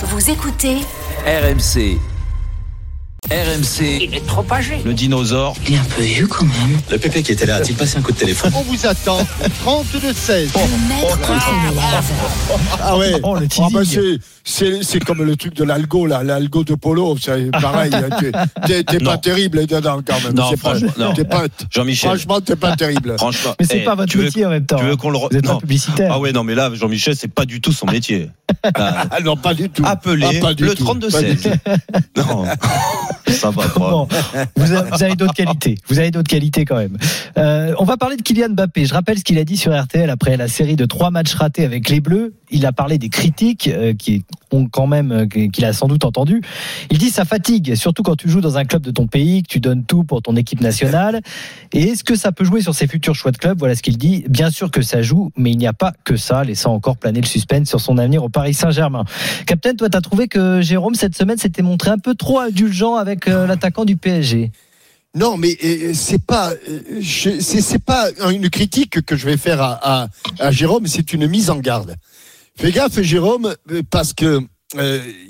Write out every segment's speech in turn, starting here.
Vous écoutez RMC. RMC. Il est trop âgé. Le dinosaure. Il est un peu vieux quand même. Le pépé qui était là, a-t-il passé un coup de téléphone On vous attend. 32 16. Le maître contre l'élève. Ah ouais. Oh, le Ah bah c'est, c'est, c'est comme le truc de l'algo, là, l'algo de Polo, c'est pareil. hein, t'es, t'es, t'es Non. pas terrible dedans quand même. Non, C'est pas- franchement, non. T'es pas, Jean-Michel. franchement, t'es pas terrible. Franchement. Mais c'est eh, pas votre veux- métier en même temps. Tu veux qu'on le. re- Vous êtes pas publicitaire. Ah ouais, non, mais là, Jean-Michel, c'est pas du tout son métier. Ah, Ah non, pas du tout. Appelez Ah, le tout. Pas du 32-16. Non. Ça va pas. Bon, vous avez, vous avez d'autres qualités. Vous avez d'autres qualités quand même. Euh, on va parler de Kylian Mbappé. Je rappelle ce qu'il a dit sur RTL après la série de trois matchs ratés avec les Bleus. Il a parlé des critiques euh, qui ont quand même euh, qu'il a sans doute entendu. Il dit ça fatigue, surtout quand tu joues dans un club de ton pays, que tu donnes tout pour ton équipe nationale. Et est-ce que ça peut jouer sur ses futurs choix de club? Voilà ce qu'il dit. Bien sûr que ça joue, mais il n'y a pas que ça, laissant encore planer le suspense sur son avenir au Paris Saint-Germain. Captain, toi, t'as trouvé que Jérôme cette semaine s'était montré un peu trop indulgent avec euh, l'attaquant du PSG. Non, mais euh, c'est pas, euh, c'est, pas une critique que je vais faire à, Jérôme, c'est une mise en garde. Fais gaffe, Jérôme, parce que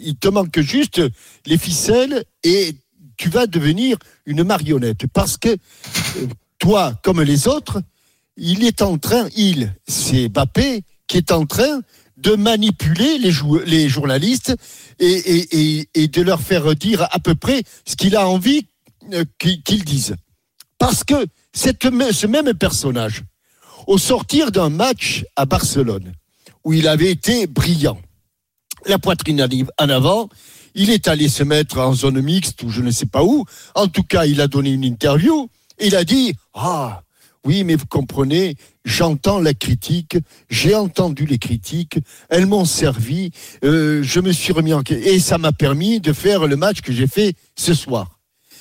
il te manque juste les ficelles et tu vas devenir une marionnette. Parce que toi, comme les autres, il est en train, il, c'est Mbappé, qui est en train de manipuler les, les journalistes et, de leur faire dire à peu près ce qu'il a envie euh, qu'ils disent. Parce que cette, ce même personnage, au sortir d'un match à Barcelone, où il avait été brillant, la poitrine en en avant, il est allé se mettre en zone mixte ou je ne sais pas où. En tout cas, il a donné une interview. Il a dit Ah, oui, mais vous comprenez, j'entends la critique, j'ai entendu les critiques, elles m'ont servi, euh, je me suis remis en et ça m'a permis de faire le match que j'ai fait ce soir.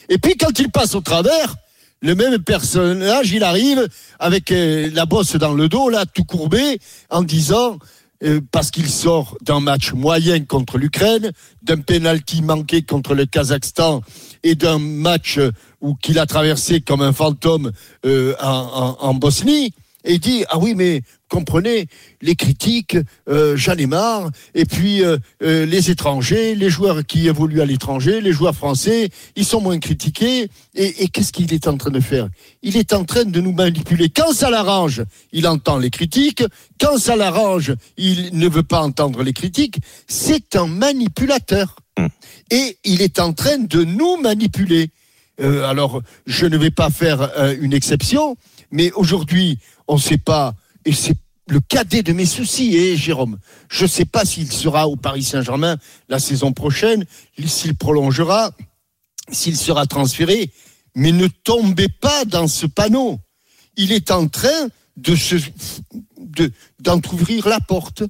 Et puis quand il passe au travers, le même personnage, il arrive avec euh, la bosse dans le dos, là, tout courbé, en disant, euh, parce qu'il sort d'un match moyen contre l'Ukraine, d'un penalty manqué contre le Kazakhstan et d'un match euh, où qu'il a traversé comme un fantôme euh, en, Bosnie, et dit ah oui mais comprenez les critiques, euh, j'en ai marre. Et puis euh, euh, les étrangers, les joueurs qui évoluent à l'étranger, les joueurs français, ils sont moins critiqués. Et, et qu'est-ce qu'il est en train de faire? Il est en train de nous manipuler. Quand ça l'arrange, il entend les critiques. Quand ça l'arrange, il ne veut pas entendre les critiques. C'est un manipulateur. Et il est en train de nous manipuler. Alors, je ne vais pas faire une exception, mais aujourd'hui, on ne sait pas, et c'est le cadet de mes soucis, et Jérôme, je ne sais pas s'il sera au Paris Saint-Germain la saison prochaine, s'il prolongera, s'il sera transféré, mais ne tombez pas dans ce panneau. Il est en train de se, de, d'entrouvrir la porte.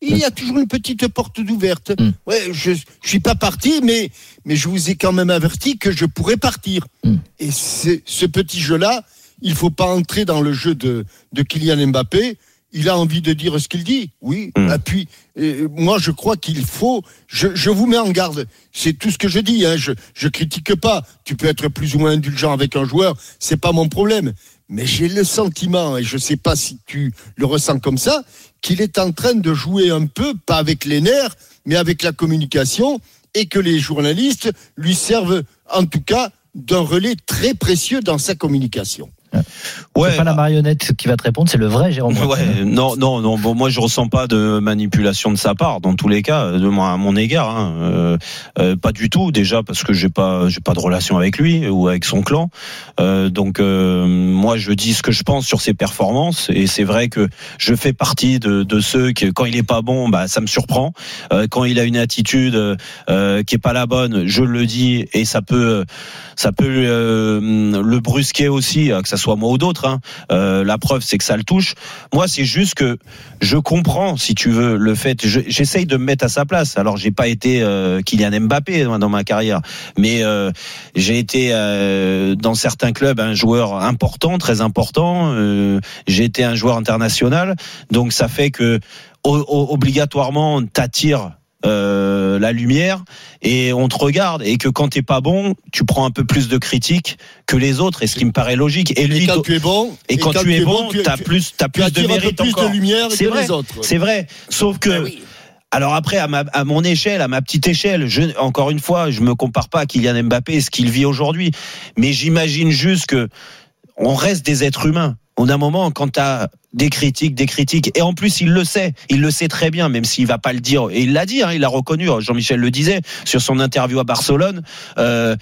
Il y a toujours une petite porte d'ouverte. Mm. Ouais, je, je suis pas parti, mais, mais je vous ai quand même averti que je pourrais partir. Mm. Et ce petit jeu-là, il faut pas entrer dans le jeu de, de Kylian Mbappé. Il a envie de dire ce qu'il dit, oui. Mm. Et puis, euh, moi, je crois qu'il faut. Je, je vous mets en garde. C'est tout ce que je dis. Hein. Je, je critique pas. Tu peux être plus ou moins indulgent avec un joueur, c'est pas mon problème. Mais j'ai le sentiment, et je sais pas si tu le ressens comme ça, qu'il est en train de jouer un peu, pas avec les nerfs, mais avec la communication, et que les journalistes lui servent, en tout cas, d'un relais très précieux dans sa communication. Ouais. c'est pas la bah, marionnette qui va te répondre, c'est le vrai Jérôme. Ouais, non, non, non. Bon, moi, je ressens pas de manipulation de sa part, dans tous les cas, de moi, à mon égard. hein. Euh, euh, pas du tout, déjà parce que j'ai pas, j'ai pas de relation avec lui ou avec son clan. Euh, donc, euh, moi, je dis ce que je pense sur ses performances, et c'est vrai que je fais partie de, de ceux qui, quand il est pas bon, bah, ça me surprend. Euh, quand il a une attitude euh, qui est pas la bonne, je le dis, et ça peut, ça peut euh, le brusquer aussi, que ça soit moi ou d'autres. hein. Euh, la preuve, c'est que ça le touche. Moi, c'est juste que je comprends, si tu veux, le fait. je- J'essaye de me mettre à sa place. Alors, j'ai pas été euh, Kylian Mbappé moi, dans ma carrière, mais euh, j'ai été euh, dans certains clubs un joueur important, très important. Euh, j'ai été un joueur international, donc ça fait que obligatoirement t'attires euh, la lumière et on te regarde et que quand t'es pas bon, tu prends un peu plus de critiques que les autres et ce qui me paraît logique. Et lui, Et quand tu es bon, et quand tu es bon, tu, t'as plus, t'as plus de mérite plus encore. de lumière C'est que vrai, les autres. c'est vrai. Sauf que Ben oui. Alors après, à, ma, à mon échelle, à ma petite échelle, je, encore une fois, je me compare pas à Kylian Mbappé et ce qu'il vit aujourd'hui, mais j'imagine juste que on reste des êtres humains. On a un moment quand tu as des critiques, des critiques, et en plus il le sait, il le sait très bien, même s'il va pas le dire, et il l'a dit, hein, il l'a reconnu. Jean-Michel le disait sur son interview à Barcelone. Euh,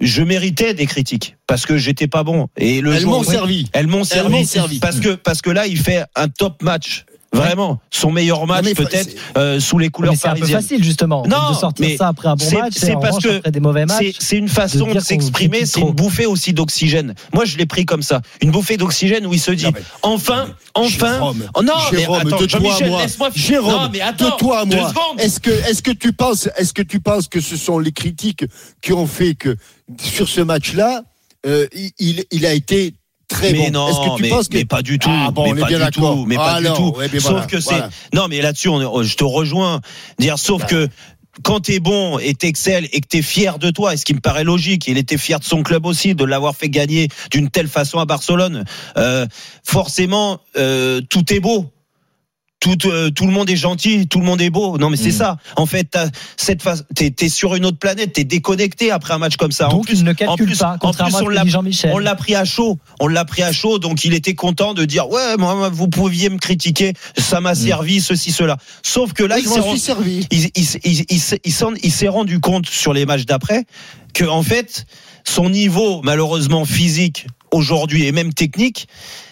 je méritais des critiques parce que j'étais pas bon et le Elles m'ont servi. elles m'ont servi, m'ont servi. parce que parce que là il fait un top match vraiment son meilleur match peut-être euh, sous les couleurs Mais c'est un peu parisiennes facile justement Non, de sortir mais ça après un bon c'est- match. c'est parce revanche, que après des mauvais matchs. c'est une façon de s'exprimer, c'est une bouffée aussi d'oxygène. Moi, je l'ai pris comme ça, une bouffée d'oxygène où il se dit Non, mais- enfin, enfin. Jérôme, Oh non, Jérôme, mais attends, de toi à moi. Jérôme, non, mais attends, de toi à deux moi. secondes. Est-ce que, est-ce que tu penses, est-ce que tu penses que ce sont les critiques qui ont fait que sur ce match-là, euh, il- il, il a été très mais bon. non, Est-ce que tu mais, penses que mais pas du tout, Ah bon, mais on est pas bien du tout, mais pas du tout. ouais, mais sauf que c'est, voilà. non, mais là-dessus, on je te rejoins. Dire, sauf que quand t'es bon et t'excelles et que t'es fier de toi, et ce qui me paraît logique, il était fier de son club aussi, de l'avoir fait gagner d'une telle façon à Barcelone. Euh, forcément, euh, tout est beau. Tout, euh, tout le monde est gentil, tout le monde est beau. Non, mais c'est Mm. ça. En fait, t'as cette phase, t'es, t'es sur une autre planète, t'es déconnecté après un match comme ça. en Donc plus, il ne en calcule plus, pas, en contrairement plus, on l'a Jean-Michel. on l'a pris à chaud. On l'a pris à chaud, donc il était content de dire ouais, moi, moi, vous pouviez me critiquer, ça m'a servi, ceci, cela. Sauf que là, Oui, il s'est rendu- suis servi. il, il, il, il s'est- il s'en- il s'est rendu compte sur les matchs d'après que en fait son niveau malheureusement physique aujourd'hui et même technique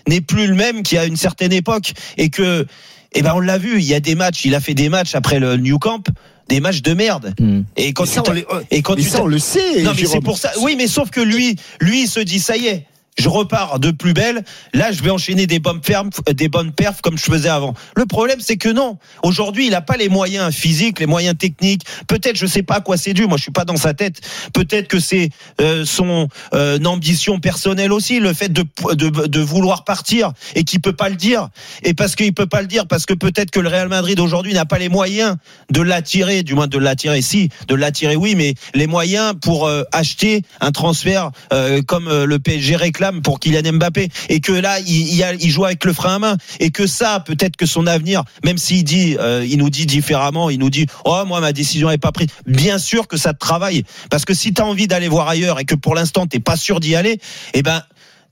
n'est plus le même qu'il y a une certaine époque et que eh ben on l'a vu il y a des matchs il a fait des matchs après le New Camp des matchs de merde et quand Mais ça, tu on les- euh, et quand mais tu ça, t'as- on le sait. non mais c'est pour ça. Oui, mais sauf que lui, lui, il se dit ça y est. Je repars de plus belle. Là, je vais enchaîner des bonnes perfs, des bonnes perfs comme je faisais avant. Le problème, c'est que non. Aujourd'hui, il n'a pas les moyens physiques, les moyens techniques. Peut-être, je sais pas à quoi c'est dû. Moi, je suis pas dans sa tête. Peut-être que c'est euh, son euh, ambition personnelle aussi, le fait de, de, vouloir partir et qu'il peut pas le dire. Et parce qu'il peut pas le dire, parce que peut-être que le Real Madrid aujourd'hui n'a pas les moyens de l'attirer, du moins de l'attirer. Si, de l'attirer, oui, mais les moyens pour euh, acheter un transfert euh, comme euh, le PSG réclame pour Kylian Mbappé, et que là, il, il, a- il joue avec le frein à main, et que ça, peut-être que son avenir, même s'il dit, euh, il nous dit différemment, il nous dit, oh moi ma décision n'est pas prise. Bien sûr que ça te travaille, parce que si tu as envie d'aller voir ailleurs et que pour l'instant t'es pas sûr d'y aller, eh ben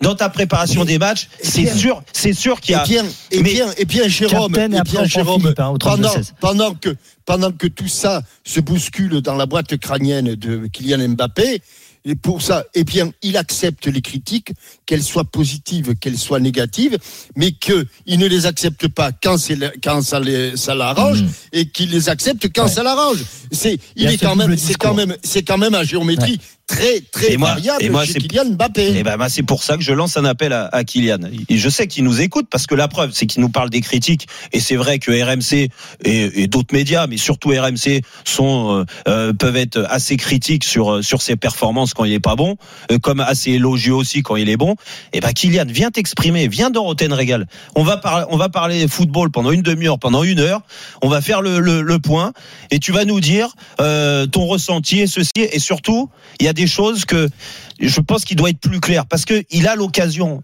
dans ta préparation des matchs, c'est sûr, c'est sûr qu'il y Et a. bien, et Mais- bien, et bien, Jérôme, et et après, bien, Jérôme, Philippe, hein, au 32 pendant, 16. pendant que, pendant que tout ça se bouscule dans la boîte crânienne de Kylian Mbappé, et pour ça, eh bien, il accepte les critiques, qu'elles soient positives, qu'elles soient négatives, mais qu'il ne les accepte pas quand, c'est le- quand ça, l'arrange Mhm. et qu'il les accepte quand Ouais. ça l'arrange. C'est, Il il est quand même, c'est quand même, c'est quand même à géométrie très, très Et moi- variable et moi, chez c'est- Kylian Mbappé. Eh ben, bah, c'est pour ça que je lance un appel à, à Kylian. Et je sais qu'il nous écoute parce que la preuve, c'est qu'il nous parle des critiques. Et c'est vrai que RMC et, et d'autres médias, mais surtout RMC, sont euh, euh, peuvent être assez critiques sur euh, sur ses performances quand il est pas bon, comme assez élogieux aussi quand il est bon. Et ben Kylian, viens t'exprimer, viens dans Roten Régal. On va parler, on va parler football pendant une demi-heure, pendant une heure. On va faire le, le, le point et tu vas nous dire euh, ton ressenti et ceci. Et surtout, il y a des choses que je pense qu'il doit être plus clair parce que il a l'occasion.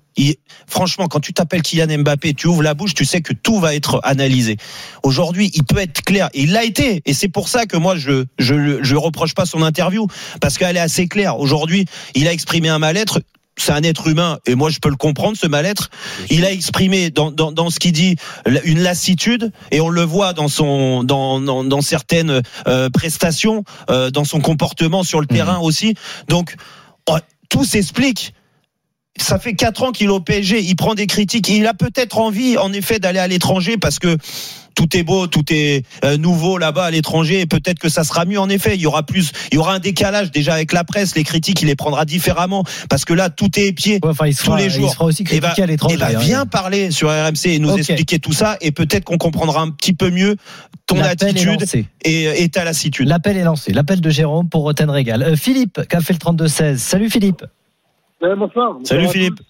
Franchement, quand tu t'appelles Kylian Mbappé, tu ouvres la bouche, tu sais que tout va être analysé. Aujourd'hui, il peut être clair. Il l'a été. Et c'est pour ça que moi, je je je reproche pas son interview parce qu'elle est assez claire. Aujourd'hui, il a exprimé un mal-être. C'est un être humain et moi je peux le comprendre ce mal-être. Il a exprimé dans, dans, dans ce qu'il dit une lassitude et on le voit dans son dans dans, dans certaines euh, prestations, euh, dans son comportement sur le terrain aussi. Donc oh, tout s'explique. Ça fait quatre ans qu'il est au PSG. Il prend des critiques. Il a peut-être envie, en effet, d'aller à l'étranger parce que tout est beau, tout est euh, nouveau là-bas à l'étranger. Et peut-être que ça sera mieux. En effet, il y aura plus, il y aura un décalage déjà avec la presse. Les critiques, il les prendra différemment parce que là, tout est épié. Ouais, enfin, il se tous les il jours. se fera aussi Eh ben, critiquer à l'étranger. eh ben, hein. viens parler sur RMC et nous expliquer tout ça. Et peut-être qu'on comprendra un petit peu mieux ton attitude et, et ta lassitude. L'appel est lancé. L'appel de Jérôme pour Roten Régal. Euh, Philippe, qui a fait le 32-16. Salut Philippe. Ouais, bonsoir. Salut, Bonsoir Philippe.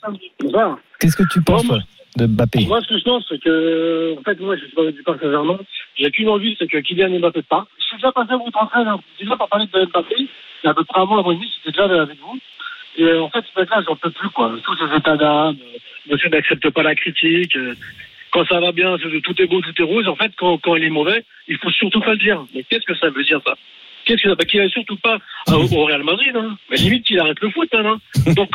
Bonsoir. Qu'est-ce que tu penses de Mbappé? Moi, ce que je pense, c'est que, en fait, moi, je suis pas du Paris Saint-Germain. J'ai qu'une envie, c'est que Kylian Mbappé parte. Je suis déjà passé à votre entraîne, hein. déjà pour parler de Mbappé. Il y a à peu près un mois, et demi, j'étais déjà avec vous. Et euh, en fait, ce mec-là, j'en peux plus, quoi. Tous ces états d'âme, euh, monsieur n'accepte pas la critique. euh, quand ça va bien, tout est beau, tout est rose. En fait, quand, quand il est mauvais, il faut surtout pas le dire. Mais qu'est-ce que ça veut dire ça? Qu'est-ce que ça bah, Qu'il surtout pas au au Real Madrid. Hein. Mais limite qu'il arrête le foot. Hein, hein. Donc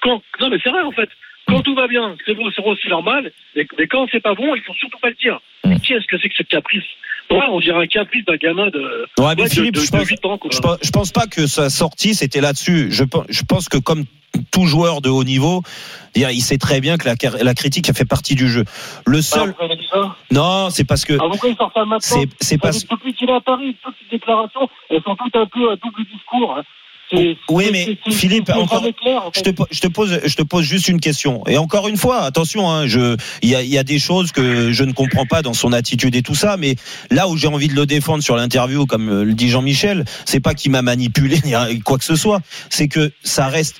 quand non mais c'est vrai en fait. Quand tout va bien, c'est beau, c'est c'est normal. Mais, mais quand c'est pas bon, il faut surtout pas le dire. Mais qu'est-ce que c'est que ce caprice Ouais, on dirait un caprice d'un gamin de, Ouais, mais ouais, de, Philippe, de, je de pense, 8 ans. Quoi. je pense, je pense pas que sa sortie c'était là-dessus. Je, pense- je pense que comme tout joueur de haut niveau, il sait très bien que la, la critique a fait partie du jeu. Le seul, ça non, c'est parce que Ah, pourquoi il sort ça maintenant c'est parce que Depuis qu'il est à Paris, toutes ces déclarations, elles sont toutes un peu à double discours. hein. Oui, mais Philippe, encore- jamais clair, en je te, po- je te pose, je te pose juste une question. Et encore une fois, attention, hein, je, il y a, il y a des choses que je ne comprends pas dans son attitude et tout ça, mais là où j'ai envie de le défendre sur l'interview, comme euh, le dit Jean-Michel, c'est pas qu'il m'a manipulé ni quoi que ce soit, c'est que ça reste.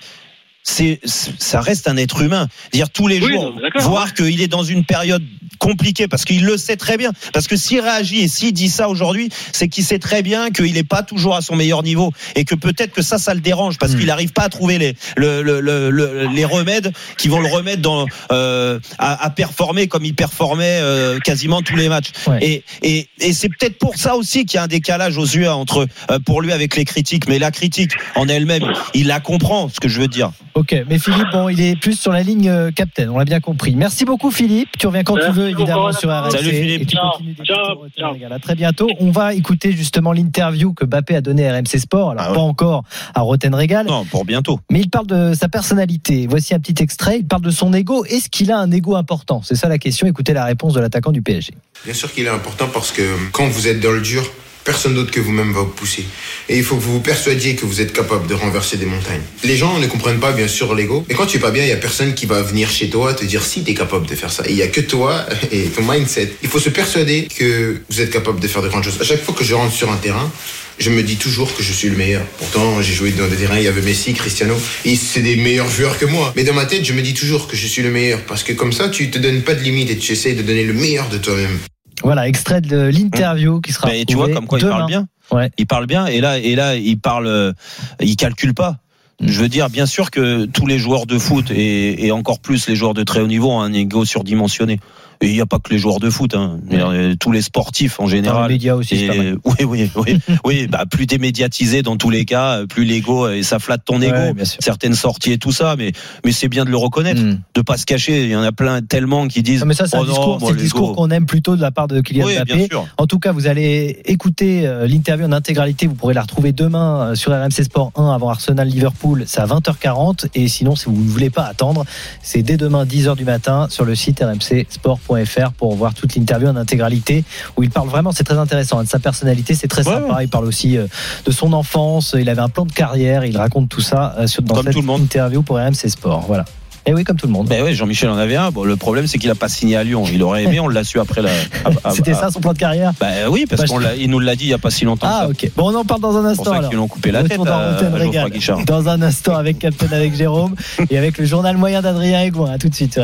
C'est, ça reste un être humain. Dire tous les Oui, jours, non, voir qu'il est dans une période compliquée, parce qu'il le sait très bien. Parce que s'il réagit et s'il dit ça aujourd'hui, c'est qu'il sait très bien qu'il n'est pas toujours à son meilleur niveau et que peut-être que ça, ça le dérange parce Hmm. qu'il n'arrive pas à trouver les, le, le- le- le- les remèdes qui vont le remettre dans, euh, à, à performer comme il performait euh, quasiment tous les matchs. Ouais. Et, et, et c'est peut-être pour ça aussi qu'il y a un décalage aux yeux entre euh, pour lui avec les critiques. Mais la critique en elle-même, il la comprend, ce que je veux dire. Ok, mais Philippe, bon, il est plus sur la ligne euh, captain, on l'a bien compris. Merci beaucoup Philippe, tu reviens quand tu veux évidemment beaucoup. sur RMC. Salut, Philippe. Et tu Ciao. continues Ciao. Ciao. À très bientôt. On va écouter justement l'interview que Bappé a donnée à RMC Sport, alors Ah ouais. pas encore à Roten Régal, Non, pour bientôt. mais il parle de sa personnalité. Voici un petit extrait, il parle de son ego. Est-ce qu'il a un ego important? C'est ça la question, écoutez la réponse de l'attaquant du PSG. Bien sûr qu'il est important parce que quand vous êtes dans le dur, personne d'autre que vous-même va vous pousser. Et il faut que vous vous persuadiez que vous êtes capable de renverser des montagnes. Les gens ne comprennent pas bien sûr l'ego. Mais quand tu es pas bien, il y a personne qui va venir chez toi te dire si tu es capable de faire ça. Il y a que toi et ton mindset. Il faut se persuader que vous êtes capable de faire de grandes choses. À chaque fois que je rentre sur un terrain, je me dis toujours que je suis le meilleur. Pourtant, j'ai joué dans des terrains, il y avait Messi, Cristiano, et c'est des meilleurs joueurs que moi. Mais dans ma tête, je me dis toujours que je suis le meilleur, parce que comme ça, tu te donnes pas de limite et tu essayes de donner le meilleur de toi-même. Voilà, extrait de l'interview qui sera Mais tu vois comme quoi il parle bien. Ouais. Il parle bien et là et là il parle, euh, il calcule pas. Je veux dire, bien sûr que tous les joueurs de foot et, et encore plus les joueurs de très haut niveau ont un ego surdimensionné. Et il n'y a pas que les joueurs de foot, hein. Euh, tous les sportifs en Dans les général. médias aussi, Et- oui, oui, oui, oui. Bah, plus t'es médiatisé dans tous les cas, plus l'ego et ça flatte ton ego. Ouais. Certaines sorties et tout ça, mais mais c'est bien de le reconnaître, Hmm. de pas se cacher. Il y en a plein tellement qui disent. Non, mais ça, c'est oh un non, discours, moi, discours qu'on aime plutôt de la part de Kylian Oui, Mbappé. En tout cas, vous allez écouter euh, l'interview en intégralité. Vous pourrez la retrouver demain euh, sur RMC Sport 1 avant Arsenal Liverpool. C'est à 20h40. Et sinon, si vous ne voulez pas attendre, c'est dès demain 10h du matin sur le site pour voir toute l'interview en intégralité où il parle vraiment, c'est très intéressant, hein, de sa personnalité. C'est très Ouais, sympa. ouais. Il parle aussi euh, de son enfance. Il avait un plan de carrière. Il raconte tout ça euh, sur, dans Comme cette tout le monde. interview pour RMC Sport. Voilà. Et oui, comme tout le monde. Ben oui, Jean-Michel en avait un. Bon, le problème, c'est qu'il a pas signé à Lyon. Il aurait aimé, on l'a su après la. C'était ça son plan de carrière? Ben oui, parce Bah, qu'on je- l'a- il nous l'a dit il y a pas si longtemps. Ah ok. Bon, on en parle dans un C'est pour instant ça alors. qu'ils l'ont coupé la tête à, à. Dans un instant avec Captain avec Jérôme et avec le journal moyen d'Adrien Aigouin. À tout de suite.